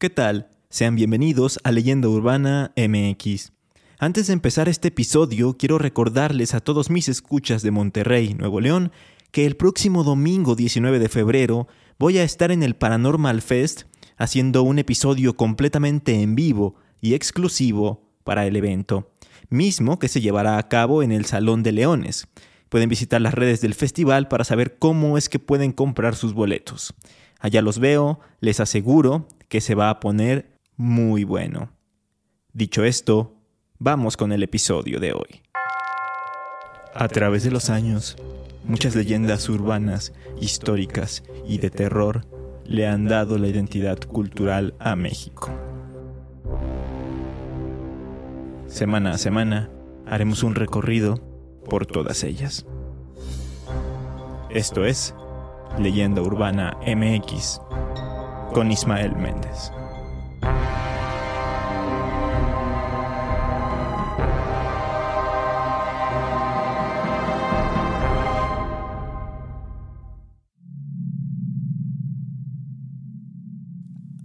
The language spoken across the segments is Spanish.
¿Qué tal? Sean bienvenidos a Leyenda Urbana MX. Antes de empezar este episodio, quiero recordarles a todos mis escuchas de Monterrey, Nuevo León, que el próximo domingo 19 de febrero voy a estar en el Paranormal Fest haciendo un episodio completamente en vivo y exclusivo para el evento, mismo que se llevará a cabo en el Salón de Leones. Pueden visitar las redes del festival para saber cómo es que pueden comprar sus boletos. Allá los veo, les aseguro que se va a poner muy bueno. Dicho esto, vamos con el episodio de hoy. A través de los años, muchas leyendas urbanas, históricas y de terror le han dado la identidad cultural a México. Semana a semana haremos un recorrido por todas ellas. Esto es Leyenda Urbana MX con Ismael Méndez.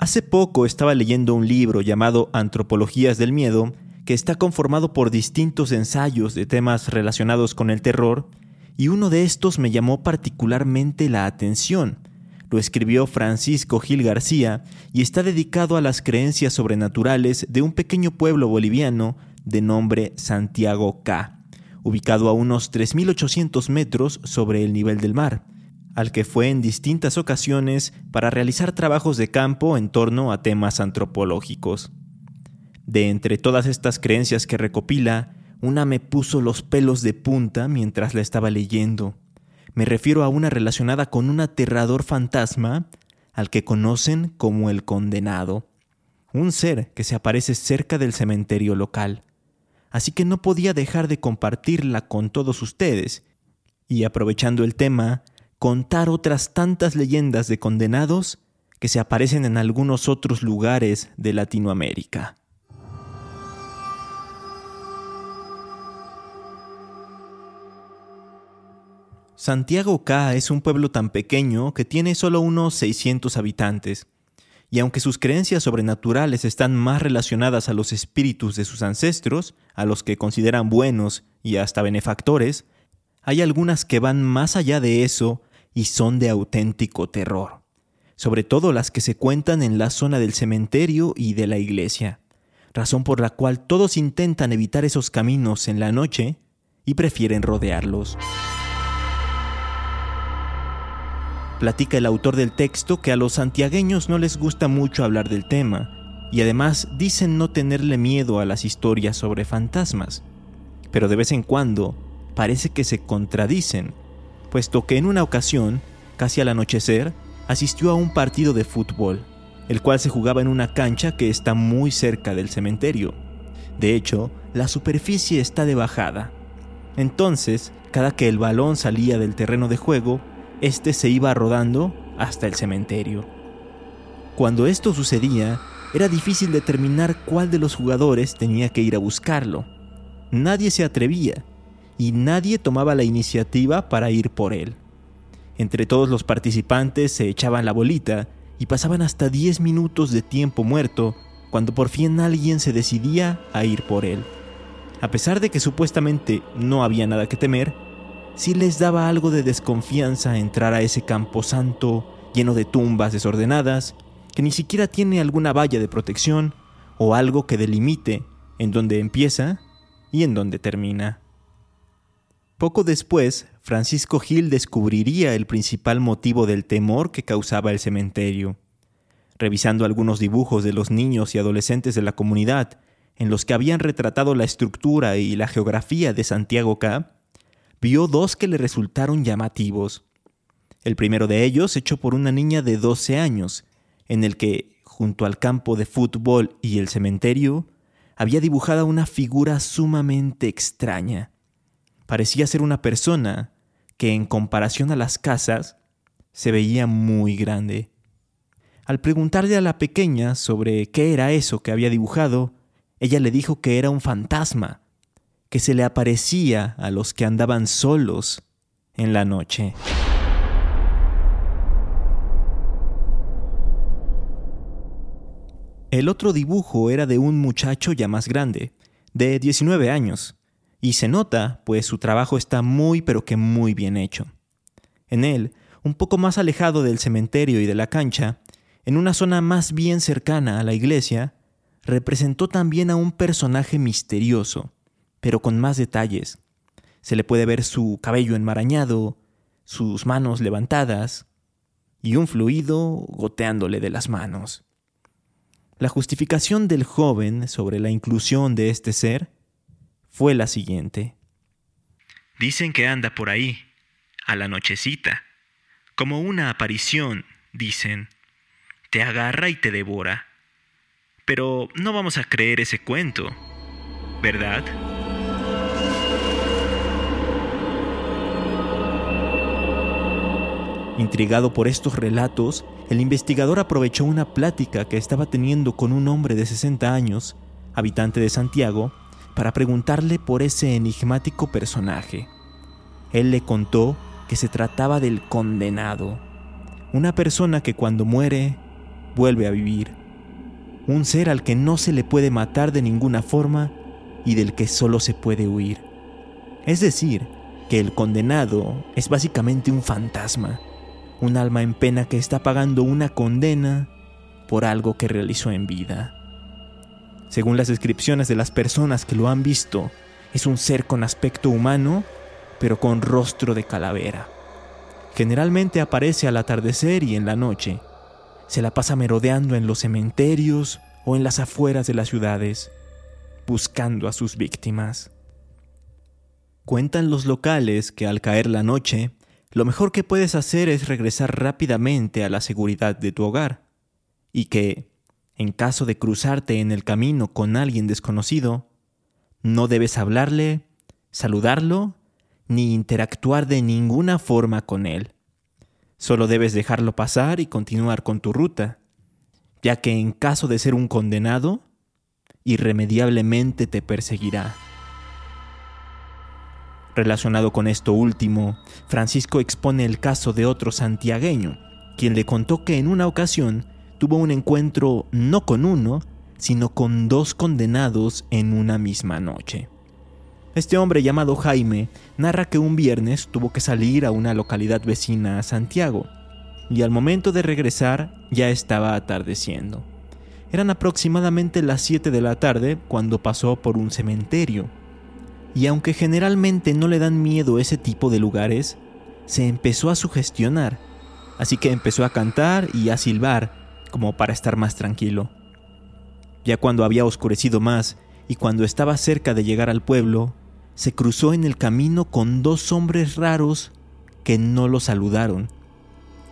Hace poco estaba leyendo un libro llamado Antropologías del Miedo, que está conformado por distintos ensayos de temas relacionados con el terror, y uno de estos me llamó particularmente la atención. Lo escribió Francisco Gil García y está dedicado a las creencias sobrenaturales de un pequeño pueblo boliviano de nombre Santiago K, ubicado a unos 3.800 metros sobre el nivel del mar al que fue en distintas ocasiones para realizar trabajos de campo en torno a temas antropológicos. De entre todas estas creencias que recopila, una me puso los pelos de punta mientras la estaba leyendo. Me refiero a una relacionada con un aterrador fantasma al que conocen como el condenado, un ser que se aparece cerca del cementerio local. Así que no podía dejar de compartirla con todos ustedes, y aprovechando el tema, contar otras tantas leyendas de condenados que se aparecen en algunos otros lugares de Latinoamérica. Santiago K es un pueblo tan pequeño que tiene solo unos 600 habitantes, y aunque sus creencias sobrenaturales están más relacionadas a los espíritus de sus ancestros, a los que consideran buenos y hasta benefactores, hay algunas que van más allá de eso y son de auténtico terror, sobre todo las que se cuentan en la zona del cementerio y de la iglesia, razón por la cual todos intentan evitar esos caminos en la noche y prefieren rodearlos. Platica el autor del texto que a los santiagueños no les gusta mucho hablar del tema, y además dicen no tenerle miedo a las historias sobre fantasmas, pero de vez en cuando parece que se contradicen puesto que en una ocasión, casi al anochecer, asistió a un partido de fútbol, el cual se jugaba en una cancha que está muy cerca del cementerio. De hecho, la superficie está de bajada. Entonces, cada que el balón salía del terreno de juego, este se iba rodando hasta el cementerio. Cuando esto sucedía, era difícil determinar cuál de los jugadores tenía que ir a buscarlo. Nadie se atrevía, y nadie tomaba la iniciativa para ir por él. Entre todos los participantes se echaban la bolita y pasaban hasta 10 minutos de tiempo muerto cuando por fin alguien se decidía a ir por él. A pesar de que supuestamente no había nada que temer, sí les daba algo de desconfianza entrar a ese camposanto lleno de tumbas desordenadas, que ni siquiera tiene alguna valla de protección o algo que delimite en dónde empieza y en dónde termina. Poco después, Francisco Gil descubriría el principal motivo del temor que causaba el cementerio. Revisando algunos dibujos de los niños y adolescentes de la comunidad, en los que habían retratado la estructura y la geografía de Santiago K, vio dos que le resultaron llamativos. El primero de ellos hecho por una niña de 12 años, en el que, junto al campo de fútbol y el cementerio, había dibujada una figura sumamente extraña parecía ser una persona que en comparación a las casas se veía muy grande. Al preguntarle a la pequeña sobre qué era eso que había dibujado, ella le dijo que era un fantasma, que se le aparecía a los que andaban solos en la noche. El otro dibujo era de un muchacho ya más grande, de 19 años, y se nota, pues su trabajo está muy pero que muy bien hecho. En él, un poco más alejado del cementerio y de la cancha, en una zona más bien cercana a la iglesia, representó también a un personaje misterioso, pero con más detalles. Se le puede ver su cabello enmarañado, sus manos levantadas y un fluido goteándole de las manos. La justificación del joven sobre la inclusión de este ser fue la siguiente. Dicen que anda por ahí, a la nochecita, como una aparición, dicen. Te agarra y te devora. Pero no vamos a creer ese cuento, ¿verdad? Intrigado por estos relatos, el investigador aprovechó una plática que estaba teniendo con un hombre de 60 años, habitante de Santiago, para preguntarle por ese enigmático personaje. Él le contó que se trataba del condenado, una persona que cuando muere vuelve a vivir, un ser al que no se le puede matar de ninguna forma y del que solo se puede huir. Es decir, que el condenado es básicamente un fantasma, un alma en pena que está pagando una condena por algo que realizó en vida. Según las descripciones de las personas que lo han visto, es un ser con aspecto humano, pero con rostro de calavera. Generalmente aparece al atardecer y en la noche. Se la pasa merodeando en los cementerios o en las afueras de las ciudades, buscando a sus víctimas. Cuentan los locales que al caer la noche, lo mejor que puedes hacer es regresar rápidamente a la seguridad de tu hogar, y que, en caso de cruzarte en el camino con alguien desconocido, no debes hablarle, saludarlo, ni interactuar de ninguna forma con él. Solo debes dejarlo pasar y continuar con tu ruta, ya que en caso de ser un condenado, irremediablemente te perseguirá. Relacionado con esto último, Francisco expone el caso de otro santiagueño, quien le contó que en una ocasión tuvo un encuentro no con uno, sino con dos condenados en una misma noche. Este hombre llamado Jaime narra que un viernes tuvo que salir a una localidad vecina a Santiago, y al momento de regresar ya estaba atardeciendo. Eran aproximadamente las 7 de la tarde cuando pasó por un cementerio. Y aunque generalmente no le dan miedo ese tipo de lugares, se empezó a sugestionar, así que empezó a cantar y a silbar como para estar más tranquilo. Ya cuando había oscurecido más y cuando estaba cerca de llegar al pueblo, se cruzó en el camino con dos hombres raros que no lo saludaron.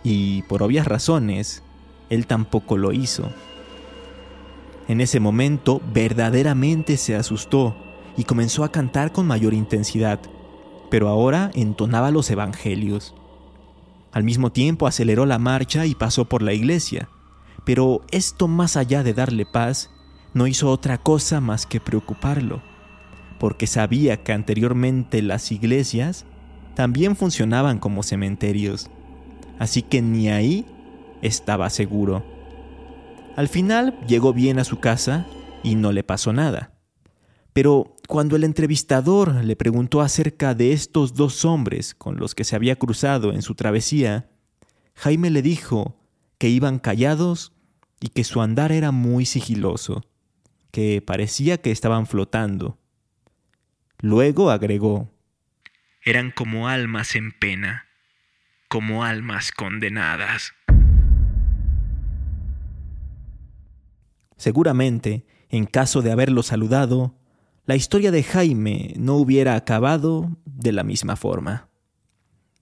Y por obvias razones, él tampoco lo hizo. En ese momento verdaderamente se asustó y comenzó a cantar con mayor intensidad, pero ahora entonaba los evangelios. Al mismo tiempo aceleró la marcha y pasó por la iglesia, pero esto más allá de darle paz, no hizo otra cosa más que preocuparlo, porque sabía que anteriormente las iglesias también funcionaban como cementerios, así que ni ahí estaba seguro. Al final llegó bien a su casa y no le pasó nada. Pero cuando el entrevistador le preguntó acerca de estos dos hombres con los que se había cruzado en su travesía, Jaime le dijo que iban callados y que su andar era muy sigiloso, que parecía que estaban flotando. Luego agregó, Eran como almas en pena, como almas condenadas. Seguramente, en caso de haberlo saludado, la historia de Jaime no hubiera acabado de la misma forma.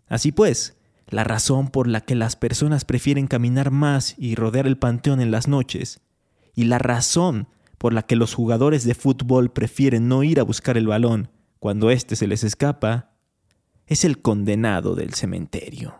Así pues, la razón por la que las personas prefieren caminar más y rodear el panteón en las noches, y la razón por la que los jugadores de fútbol prefieren no ir a buscar el balón cuando éste se les escapa, es el condenado del cementerio.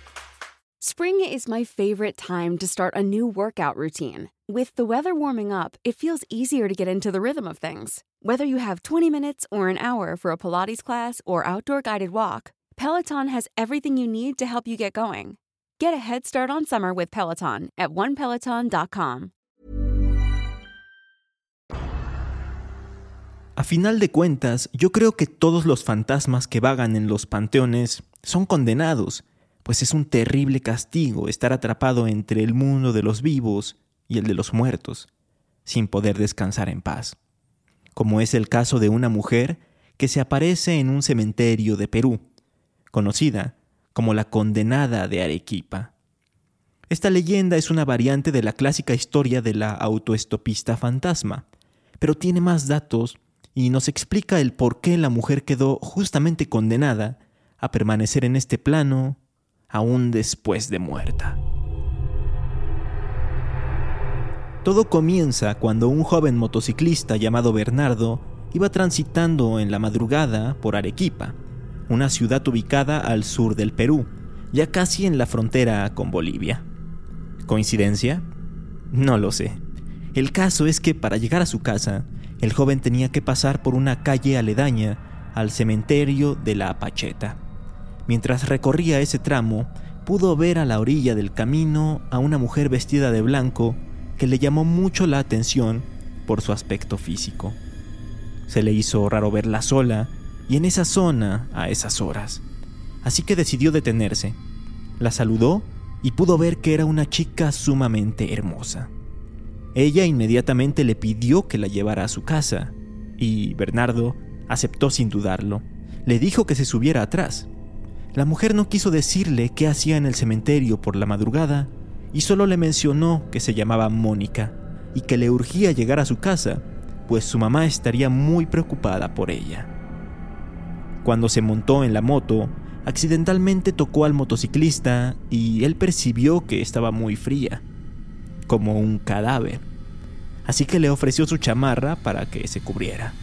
Spring is my favorite time to start a new workout routine. With the weather warming up, it feels easier to get into the rhythm of things. Whether you have 20 minutes or an hour for a Pilates class or outdoor guided walk, Peloton has everything you need to help you get going. Get a head start on summer with Peloton at onepeloton.com. A final de cuentas, yo creo que todos los fantasmas que vagan en los panteones son condenados, pues es un terrible castigo estar atrapado entre el mundo de los vivos y el de los muertos, sin poder descansar en paz, como es el caso de una mujer que se aparece en un cementerio de Perú, conocida como la condenada de Arequipa. Esta leyenda es una variante de la clásica historia de la autoestopista fantasma, pero tiene más datos y nos explica el por qué la mujer quedó justamente condenada a permanecer en este plano aún después de muerta. Todo comienza cuando un joven motociclista llamado Bernardo iba transitando en la madrugada por Arequipa, una ciudad ubicada al sur del Perú, ya casi en la frontera con Bolivia. ¿Coincidencia? No lo sé. El caso es que para llegar a su casa, el joven tenía que pasar por una calle aledaña al cementerio de la Apacheta. Mientras recorría ese tramo, pudo ver a la orilla del camino a una mujer vestida de blanco que le llamó mucho la atención por su aspecto físico. Se le hizo raro verla sola y en esa zona a esas horas. Así que decidió detenerse. La saludó y pudo ver que era una chica sumamente hermosa. Ella inmediatamente le pidió que la llevara a su casa y Bernardo aceptó sin dudarlo. Le dijo que se subiera atrás. La mujer no quiso decirle qué hacía en el cementerio por la madrugada y solo le mencionó que se llamaba Mónica y que le urgía llegar a su casa, pues su mamá estaría muy preocupada por ella. Cuando se montó en la moto, accidentalmente tocó al motociclista y él percibió que estaba muy fría, como un cadáver, así que le ofreció su chamarra para que se cubriera.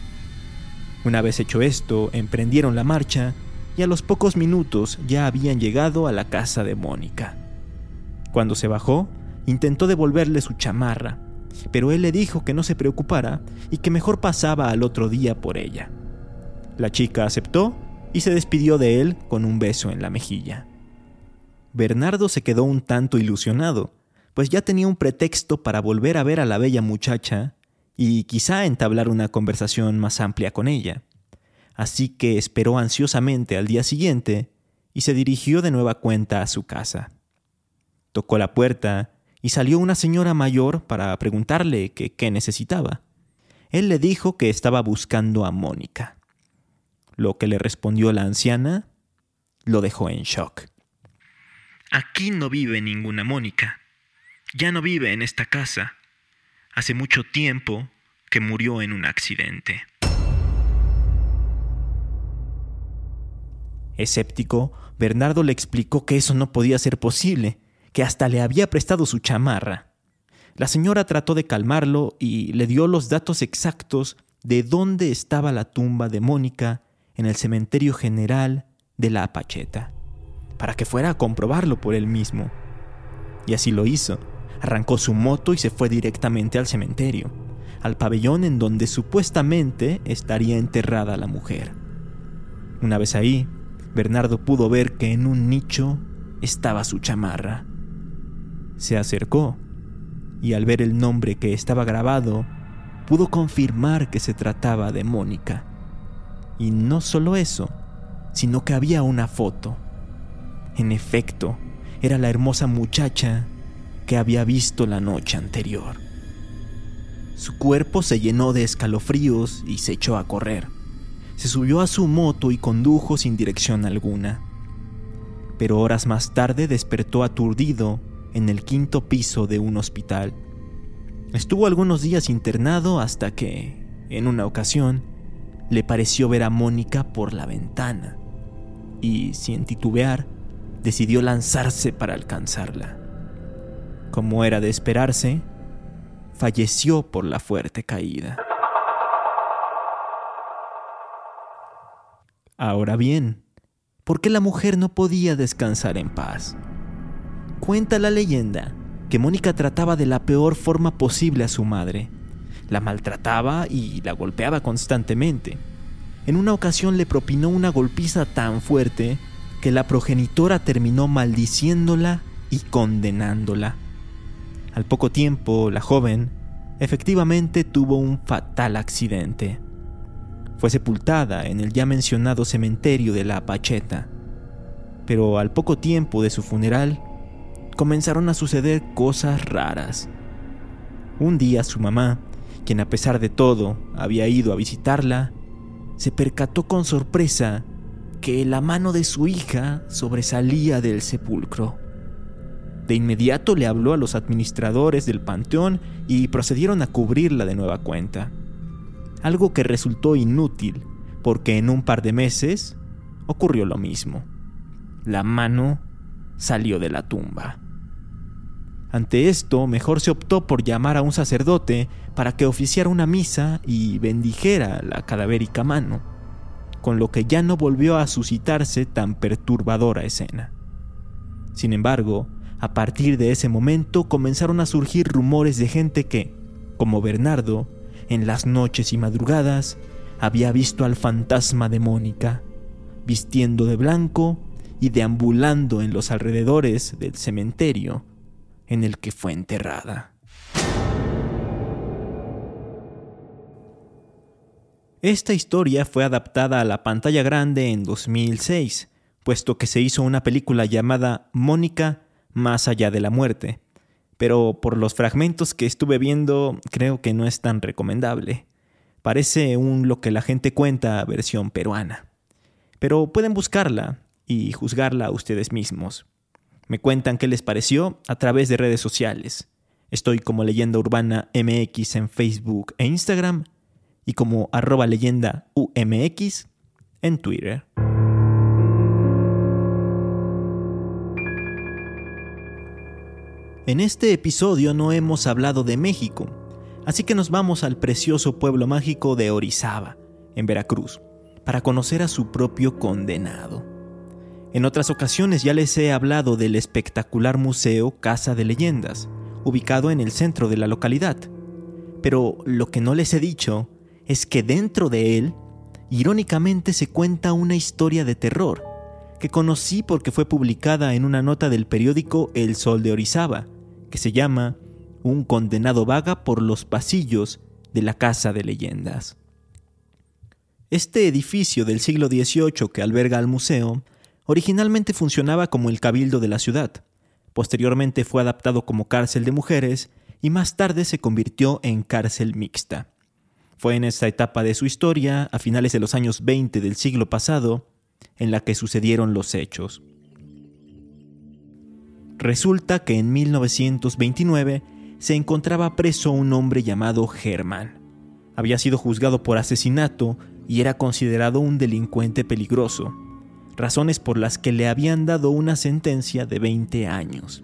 Una vez hecho esto, emprendieron la marcha y a los pocos minutos ya habían llegado a la casa de Mónica. Cuando se bajó, intentó devolverle su chamarra, pero él le dijo que no se preocupara y que mejor pasaba al otro día por ella. La chica aceptó y se despidió de él con un beso en la mejilla. Bernardo se quedó un tanto ilusionado, pues ya tenía un pretexto para volver a ver a la bella muchacha y quizá entablar una conversación más amplia con ella así que esperó ansiosamente al día siguiente y se dirigió de nueva cuenta a su casa. Tocó la puerta y salió una señora mayor para preguntarle qué necesitaba. Él le dijo que estaba buscando a Mónica. Lo que le respondió la anciana lo dejó en shock. Aquí no vive ninguna Mónica. Ya no vive en esta casa. Hace mucho tiempo que murió en un accidente. Escéptico, Bernardo le explicó que eso no podía ser posible, que hasta le había prestado su chamarra. La señora trató de calmarlo y le dio los datos exactos de dónde estaba la tumba de Mónica en el cementerio general de la Apacheta, para que fuera a comprobarlo por él mismo. Y así lo hizo. Arrancó su moto y se fue directamente al cementerio, al pabellón en donde supuestamente estaría enterrada la mujer. Una vez ahí, Bernardo pudo ver que en un nicho estaba su chamarra. Se acercó y al ver el nombre que estaba grabado, pudo confirmar que se trataba de Mónica. Y no solo eso, sino que había una foto. En efecto, era la hermosa muchacha que había visto la noche anterior. Su cuerpo se llenó de escalofríos y se echó a correr se subió a su moto y condujo sin dirección alguna. Pero horas más tarde despertó aturdido en el quinto piso de un hospital. Estuvo algunos días internado hasta que, en una ocasión, le pareció ver a Mónica por la ventana y, sin titubear, decidió lanzarse para alcanzarla. Como era de esperarse, falleció por la fuerte caída. Ahora bien, ¿por qué la mujer no podía descansar en paz? Cuenta la leyenda que Mónica trataba de la peor forma posible a su madre. La maltrataba y la golpeaba constantemente. En una ocasión le propinó una golpiza tan fuerte que la progenitora terminó maldiciéndola y condenándola. Al poco tiempo, la joven efectivamente tuvo un fatal accidente. Fue sepultada en el ya mencionado cementerio de La Pacheta. Pero al poco tiempo de su funeral, comenzaron a suceder cosas raras. Un día su mamá, quien a pesar de todo había ido a visitarla, se percató con sorpresa que la mano de su hija sobresalía del sepulcro. De inmediato le habló a los administradores del panteón y procedieron a cubrirla de nueva cuenta. Algo que resultó inútil, porque en un par de meses ocurrió lo mismo. La mano salió de la tumba. Ante esto, mejor se optó por llamar a un sacerdote para que oficiara una misa y bendijera la cadavérica mano, con lo que ya no volvió a suscitarse tan perturbadora escena. Sin embargo, a partir de ese momento comenzaron a surgir rumores de gente que, como Bernardo, en las noches y madrugadas, había visto al fantasma de Mónica, vistiendo de blanco y deambulando en los alrededores del cementerio en el que fue enterrada. Esta historia fue adaptada a la pantalla grande en 2006, puesto que se hizo una película llamada Mónica más allá de la muerte, pero por los fragmentos que estuve viendo creo que no es tan recomendable. Parece un lo que la gente cuenta versión peruana. Pero pueden buscarla y juzgarla ustedes mismos. Me cuentan qué les pareció a través de redes sociales. Estoy como Leyenda Urbana MX en Facebook e Instagram y como arroba leyenda UMX en Twitter. En este episodio no hemos hablado de México, así que nos vamos al precioso pueblo mágico de Orizaba, en Veracruz, para conocer a su propio condenado. En otras ocasiones ya les he hablado del espectacular museo Casa de Leyendas, ubicado en el centro de la localidad. Pero lo que no les he dicho es que dentro de él, irónicamente se cuenta una historia de terror, que conocí porque fue publicada en una nota del periódico El Sol de Orizaba, que se llama Un condenado vaga por los pasillos de la Casa de Leyendas. Este edificio del siglo XVIII que alberga el museo Originalmente funcionaba como el cabildo de la ciudad. Posteriormente fue adaptado como cárcel de mujeres y más tarde se convirtió en cárcel mixta. Fue en esta etapa de su historia, a finales de los años 20 del siglo pasado, en la que sucedieron los hechos. Resulta que en 1929 se encontraba preso un hombre llamado Germán. Había sido juzgado por asesinato y era considerado un delincuente peligroso razones por las que le habían dado una sentencia de 20 años.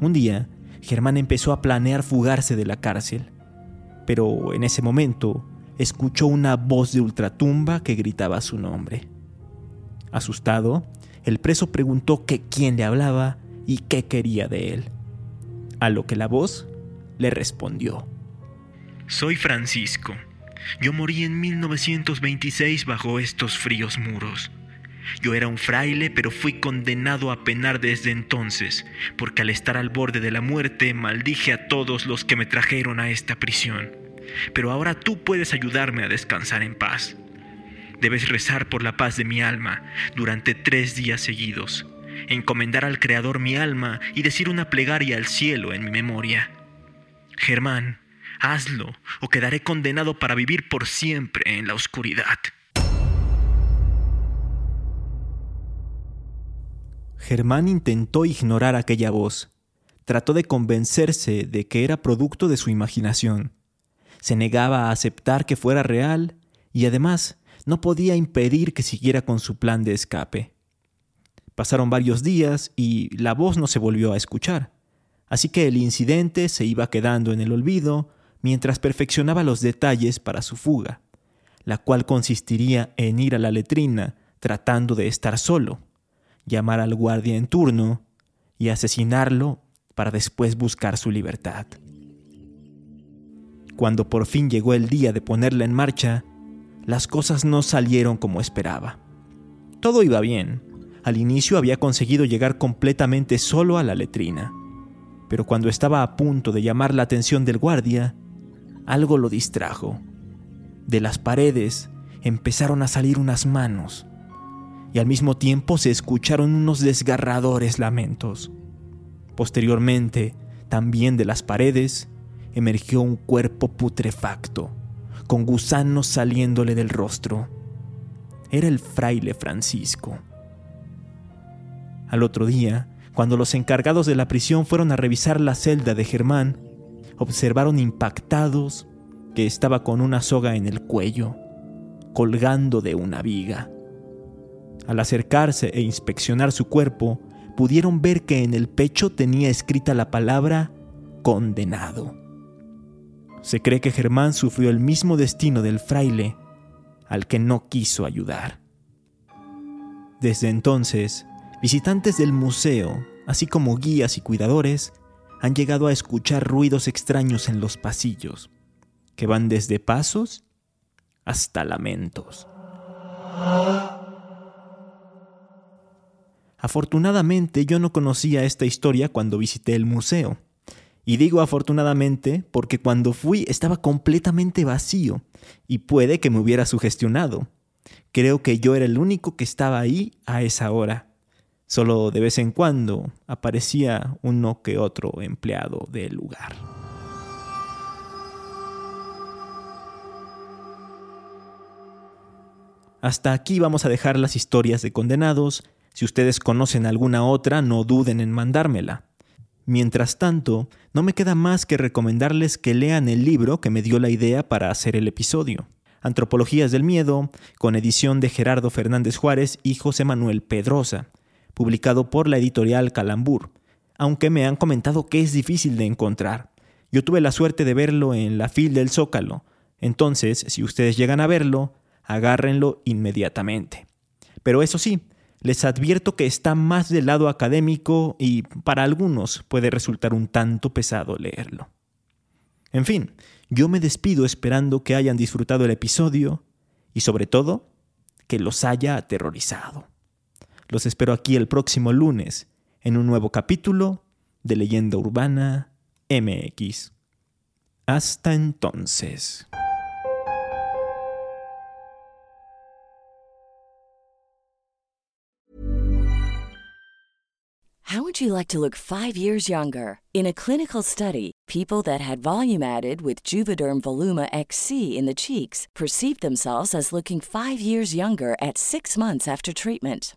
Un día, Germán empezó a planear fugarse de la cárcel, pero en ese momento escuchó una voz de ultratumba que gritaba su nombre. Asustado, el preso preguntó que quién le hablaba y qué quería de él, a lo que la voz le respondió. Soy Francisco. Yo morí en 1926 bajo estos fríos muros. Yo era un fraile, pero fui condenado a penar desde entonces, porque al estar al borde de la muerte maldije a todos los que me trajeron a esta prisión. Pero ahora tú puedes ayudarme a descansar en paz. Debes rezar por la paz de mi alma durante tres días seguidos, encomendar al Creador mi alma y decir una plegaria al cielo en mi memoria. Germán, hazlo o quedaré condenado para vivir por siempre en la oscuridad. Germán intentó ignorar aquella voz. Trató de convencerse de que era producto de su imaginación. Se negaba a aceptar que fuera real y además no podía impedir que siguiera con su plan de escape. Pasaron varios días y la voz no se volvió a escuchar, así que el incidente se iba quedando en el olvido mientras perfeccionaba los detalles para su fuga, la cual consistiría en ir a la letrina tratando de estar solo, llamar al guardia en turno y asesinarlo para después buscar su libertad. Cuando por fin llegó el día de ponerla en marcha, las cosas no salieron como esperaba. Todo iba bien. Al inicio había conseguido llegar completamente solo a la letrina. Pero cuando estaba a punto de llamar la atención del guardia, algo lo distrajo. De las paredes empezaron a salir unas manos y al mismo tiempo se escucharon unos desgarradores lamentos. Posteriormente, también de las paredes, emergió un cuerpo putrefacto, con gusanos saliéndole del rostro. Era el fraile Francisco. Al otro día, cuando los encargados de la prisión fueron a revisar la celda de Germán, observaron impactados que estaba con una soga en el cuello, colgando de una viga. Al acercarse e inspeccionar su cuerpo, pudieron ver que en el pecho tenía escrita la palabra condenado. Se cree que Germán sufrió el mismo destino del fraile al que no quiso ayudar. Desde entonces, visitantes del museo, así como guías y cuidadores, han llegado a escuchar ruidos extraños en los pasillos, que van desde pasos hasta lamentos. Afortunadamente yo no conocía esta historia cuando visité el museo. Y digo afortunadamente porque cuando fui estaba completamente vacío y puede que me hubiera sugestionado. Creo que yo era el único que estaba ahí a esa hora. Solo de vez en cuando aparecía uno que otro empleado del lugar. Hasta aquí vamos a dejar las historias de condenados si ustedes conocen alguna otra, no duden en mandármela. Mientras tanto, no me queda más que recomendarles que lean el libro que me dio la idea para hacer el episodio. Antropologías del Miedo, con edición de Gerardo Fernández Juárez y José Manuel Pedrosa, publicado por la editorial Calambur, aunque me han comentado que es difícil de encontrar. Yo tuve la suerte de verlo en la fil del Zócalo, entonces si ustedes llegan a verlo, agárrenlo inmediatamente. Pero eso sí, les advierto que está más del lado académico y para algunos puede resultar un tanto pesado leerlo. En fin, yo me despido esperando que hayan disfrutado el episodio y sobre todo que los haya aterrorizado. Los espero aquí el próximo lunes en un nuevo capítulo de Leyenda Urbana MX. Hasta entonces. How would you like to look five years younger? In a clinical study, people that had volume added with Juvederm Voluma XC in the cheeks perceived themselves as looking five years younger at six months after treatment.